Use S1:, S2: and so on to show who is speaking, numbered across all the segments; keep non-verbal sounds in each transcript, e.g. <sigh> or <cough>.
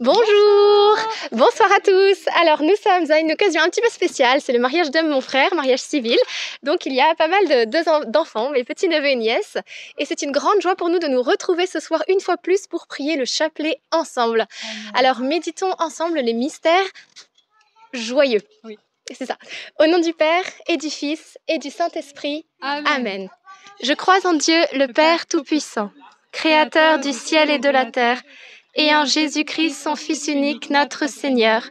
S1: Bonjour, bonsoir à tous. Alors nous sommes à une occasion un petit peu spéciale, c'est le mariage de mon frère, mariage civil. Donc il y a pas mal de- d'enfants, mes petits neveux et nièces. Et c'est une grande joie pour nous de nous retrouver ce soir une fois plus pour prier le chapelet ensemble. Alors méditons ensemble les mystères joyeux.
S2: Oui.
S1: C'est ça. Au nom du Père et du Fils et du Saint-Esprit.
S2: Amen.
S1: Amen. Je crois en Dieu, le Père Tout-Puissant, Créateur du ciel et de la terre, et en Jésus-Christ, son Fils unique, notre Seigneur,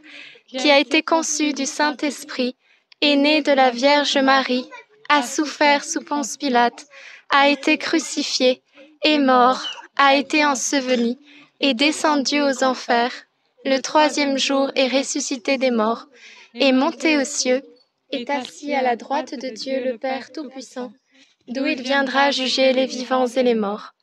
S1: qui a été conçu du Saint-Esprit, est né de la Vierge Marie, a souffert sous Ponce Pilate, a été crucifié, est mort, a été enseveli, est descendu aux enfers, le troisième jour est ressuscité des morts, est monté aux cieux, est assis à la droite de Dieu le Père Tout-Puissant, d'où il viendra juger les vivants et les morts.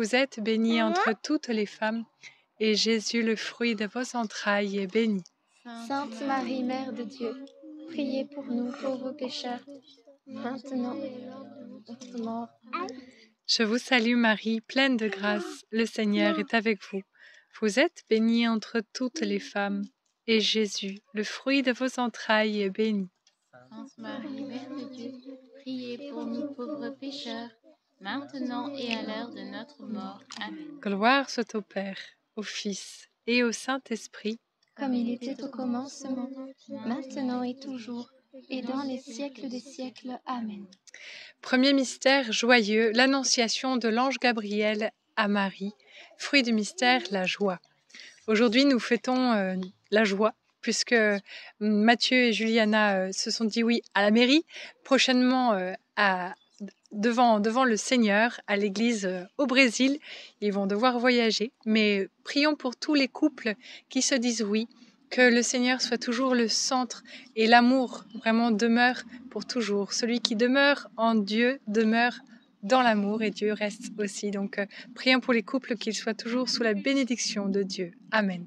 S2: Vous êtes bénie entre toutes les femmes, et Jésus, le fruit de vos entrailles, est béni.
S1: Sainte Marie, Mère de Dieu, priez pour nous pauvres pécheurs, maintenant et à l'heure de notre mort.
S2: Je vous salue Marie, pleine de grâce, le Seigneur est avec vous. Vous êtes bénie entre toutes les femmes, et Jésus, le fruit de vos entrailles, est béni.
S3: Sainte Marie, Mère de Dieu, priez pour nous pauvres pécheurs, maintenant et à l'heure de notre mort. Amen.
S2: Gloire soit au Père, au Fils et au Saint-Esprit,
S1: Comme il était au commencement, maintenant et toujours, et dans les siècles des siècles. Amen.
S2: Premier mystère joyeux, l'annonciation de l'ange Gabriel à Marie. Fruit du mystère, la joie. Aujourd'hui, nous fêtons euh, la joie puisque Mathieu et Juliana euh, se sont dit oui à la mairie, prochainement euh, à, devant, devant le Seigneur à l'église euh, au Brésil. Ils vont devoir voyager, mais prions pour tous les couples qui se disent oui, que le Seigneur soit toujours le centre et l'amour vraiment demeure pour toujours. Celui qui demeure en Dieu demeure dans l'amour et Dieu reste aussi. Donc euh, prions pour les couples qu'ils soient toujours sous la bénédiction de Dieu. Amen.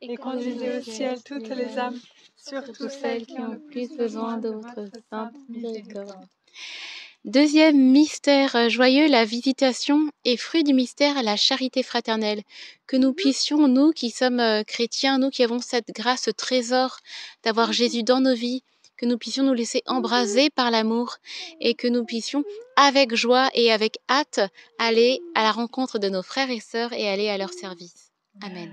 S2: et conduisez au ciel toutes les âmes, surtout celles qui ont le plus besoin de votre sainte miséricorde.
S1: Deuxième mystère joyeux, la visitation et fruit du mystère, la charité fraternelle. Que nous puissions, nous qui sommes euh, chrétiens, nous qui avons cette grâce, ce trésor d'avoir Jésus dans nos vies, que nous puissions nous laisser embraser par l'amour et que nous puissions, avec joie et avec hâte, aller à la rencontre de nos frères et sœurs et aller à leur service. Amen.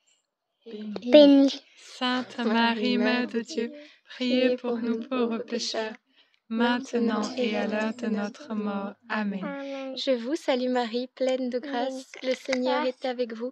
S4: Béni.
S2: Sainte Marie, Mère de Dieu, priez pour nous pauvres pécheurs, maintenant et à l'heure de notre mort. Amen.
S1: Je vous salue Marie, pleine de grâce, le Seigneur est avec vous.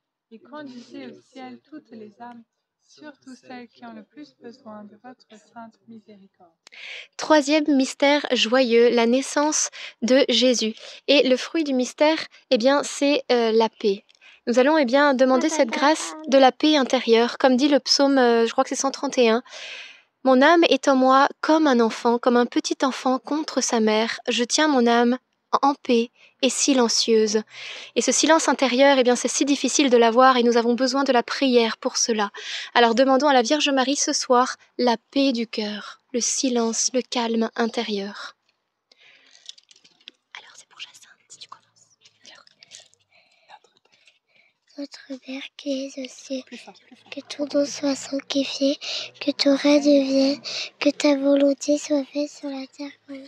S2: et conduisez au ciel toutes les âmes, surtout celles qui ont le plus besoin de votre sainte miséricorde.
S1: troisième mystère joyeux, la naissance de Jésus. Et le fruit du mystère, eh bien, c'est euh, la paix. Nous allons eh bien demander cette grâce de la paix intérieure, comme dit le psaume, euh, je crois que c'est 131. Mon âme est en moi comme un enfant, comme un petit enfant contre sa mère. Je tiens mon âme en paix et silencieuse. Et ce silence intérieur, eh bien, c'est si difficile de l'avoir et nous avons besoin de la prière pour cela. Alors demandons à la Vierge Marie ce soir la paix du cœur, le silence, le calme intérieur. Alors c'est pour Jacinthe, si tu commences.
S5: Notre Père qui es aux cieux, que ton nom soit sanctifié, que ton règne vienne, que ta volonté soit faite sur la terre comme.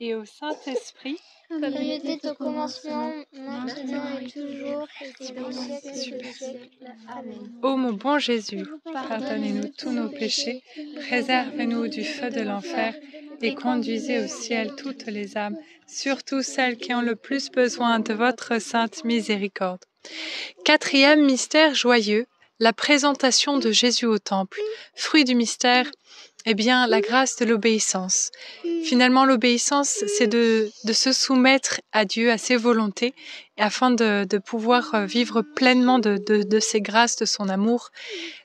S2: et au Saint-Esprit.
S3: Comme il était au commencement, maintenant et toujours, et siècle des siècles. Amen.
S2: Ô mon bon Jésus, pardonnez-nous tous nos péchés, préservez-nous du feu de l'enfer et conduisez au ciel toutes les âmes, surtout celles qui ont le plus besoin de votre sainte miséricorde. Quatrième mystère joyeux, la présentation de Jésus au temple. Fruit du mystère, eh bien, la grâce de l'obéissance. Finalement, l'obéissance, c'est de, se soumettre à Dieu, à ses volontés, afin de, pouvoir euh, vivre pleinement de, ses grâces, de son amour.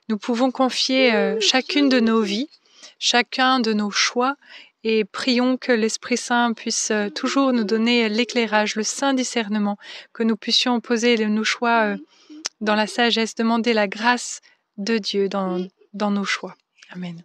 S2: Nous pouvons confier euh, chacune de nos vies, chacun de nos choix, et prions que l'Esprit Saint puisse euh, toujours nous donner l'éclairage, le saint discernement, que nous puissions poser nos choix dans la sagesse, demander la grâce de Dieu dans nos choix. Amen.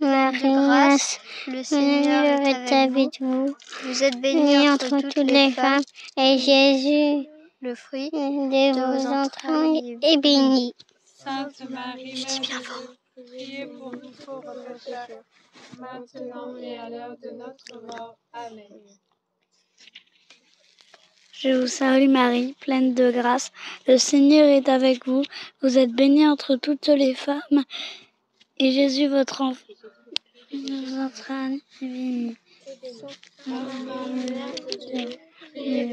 S5: Marie, grâce, le Seigneur est avec vous.
S3: Vous êtes bénie entre toutes les femmes,
S5: et Jésus,
S3: le fruit
S5: de vos entrailles, est béni.
S2: Sainte Marie, Mère de Dieu, priez pour nous pauvres pécheurs, maintenant et à l'heure de notre mort. Amen.
S6: Je vous salue Marie, pleine de grâce. Le Seigneur est avec vous. Vous êtes bénie entre toutes les femmes. Et Jésus, votre enfant, nous entraîne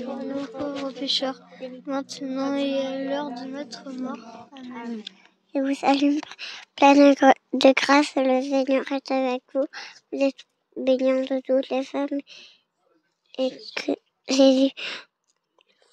S3: pour nous pauvres pécheurs, maintenant et à l'heure de notre mort. Amen.
S5: Je vous salue, pleine de grâce. Le Seigneur est avec vous. Vous êtes bénie entre toutes les femmes. Et que Jésus,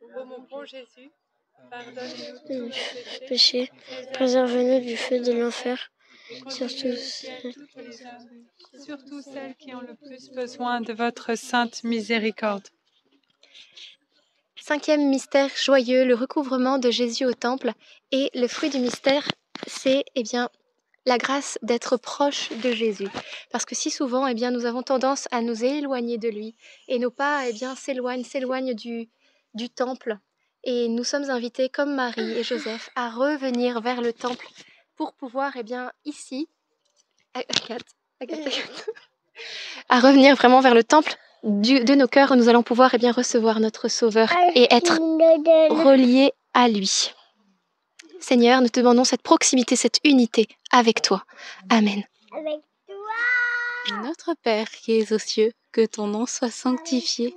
S2: Ô mon bon Jésus, pardonne-nous tous nos péchés,
S6: Péché, préservez-nous du feu de l'enfer, surtout
S2: celles qui ont le plus besoin de votre sainte miséricorde.
S1: Cinquième mystère joyeux, le recouvrement de Jésus au temple. Et le fruit du mystère, c'est eh bien la grâce d'être proche de Jésus. Parce que si souvent, eh bien, nous avons tendance à nous éloigner de lui. Et nos pas eh bien, s'éloignent, s'éloignent du, du temple. Et nous sommes invités, comme Marie et Joseph, à revenir vers le temple pour pouvoir, eh bien, ici, Agathe, Agathe, Agathe, à revenir vraiment vers le temple du- de nos cœurs où nous allons pouvoir eh bien, recevoir notre Sauveur et être reliés à lui. Seigneur, nous te demandons cette proximité, cette unité avec toi. Amen.
S5: Avec
S7: Notre Père qui es aux cieux, que ton nom soit sanctifié,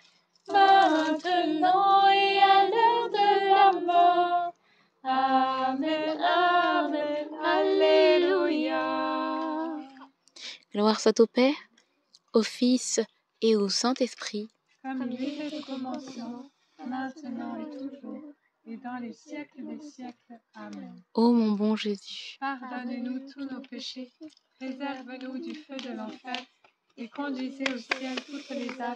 S2: maintenant et à l'heure de la mort. Amen, Amen, Alléluia.
S7: Gloire soit au Père, au Fils et au Saint-Esprit,
S2: Comme il était au commencement, maintenant et toujours, et dans les siècles des siècles. Amen.
S7: Ô mon bon Jésus,
S2: Pardonnez-nous tous nos péchés, préserve-nous du feu de l'enfer, et conduisez au ciel toutes les âmes,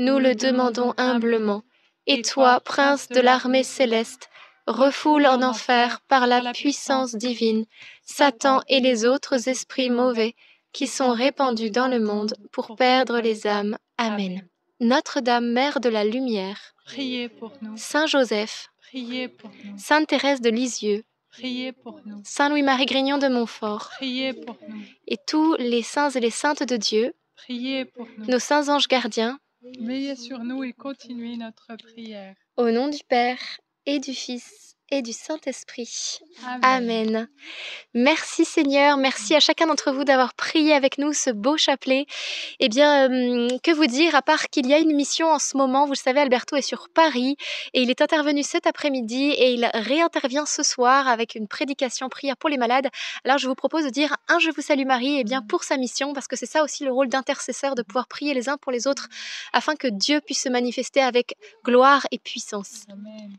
S1: nous le demandons humblement. Et toi, prince de l'armée céleste, refoule en enfer par la puissance divine Satan et les autres esprits mauvais qui sont répandus dans le monde pour perdre les âmes. Amen. Notre-Dame, Mère de la Lumière,
S2: Priez pour nous.
S1: Saint Joseph,
S2: Priez pour nous.
S1: Sainte Thérèse de Lisieux,
S2: Priez pour nous.
S1: Saint Louis-Marie Grignon de Montfort,
S2: Priez pour nous.
S1: et tous les saints et les saintes de Dieu,
S2: Priez pour nous.
S1: nos saints anges gardiens,
S2: Veillez sur nous et continuez notre prière.
S1: au nom du Père et du Fils et du Saint-Esprit.
S2: Amen.
S1: Amen. Merci Seigneur, merci à chacun d'entre vous d'avoir prié avec nous ce beau chapelet. Eh bien, euh, que vous dire, à part qu'il y a une mission en ce moment, vous le savez, Alberto est sur Paris et il est intervenu cet après-midi et il réintervient ce soir avec une prédication prière pour les malades. Alors je vous propose de dire un Je vous salue Marie, eh bien pour sa mission, parce que c'est ça aussi le rôle d'intercesseur, de pouvoir prier les uns pour les autres, afin que Dieu puisse se manifester avec gloire et puissance.
S2: Amen.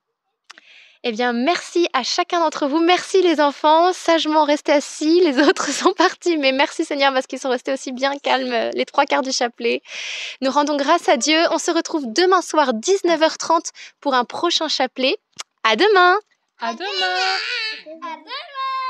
S1: Eh bien, merci à chacun d'entre vous. Merci les enfants, sagement restés assis. Les <laughs> autres sont partis, mais merci Seigneur parce qu'ils sont restés aussi bien calmes euh, les trois quarts du chapelet. Nous rendons grâce à Dieu. On se retrouve demain soir 19h30 pour un prochain chapelet. À demain
S2: À demain.
S5: À demain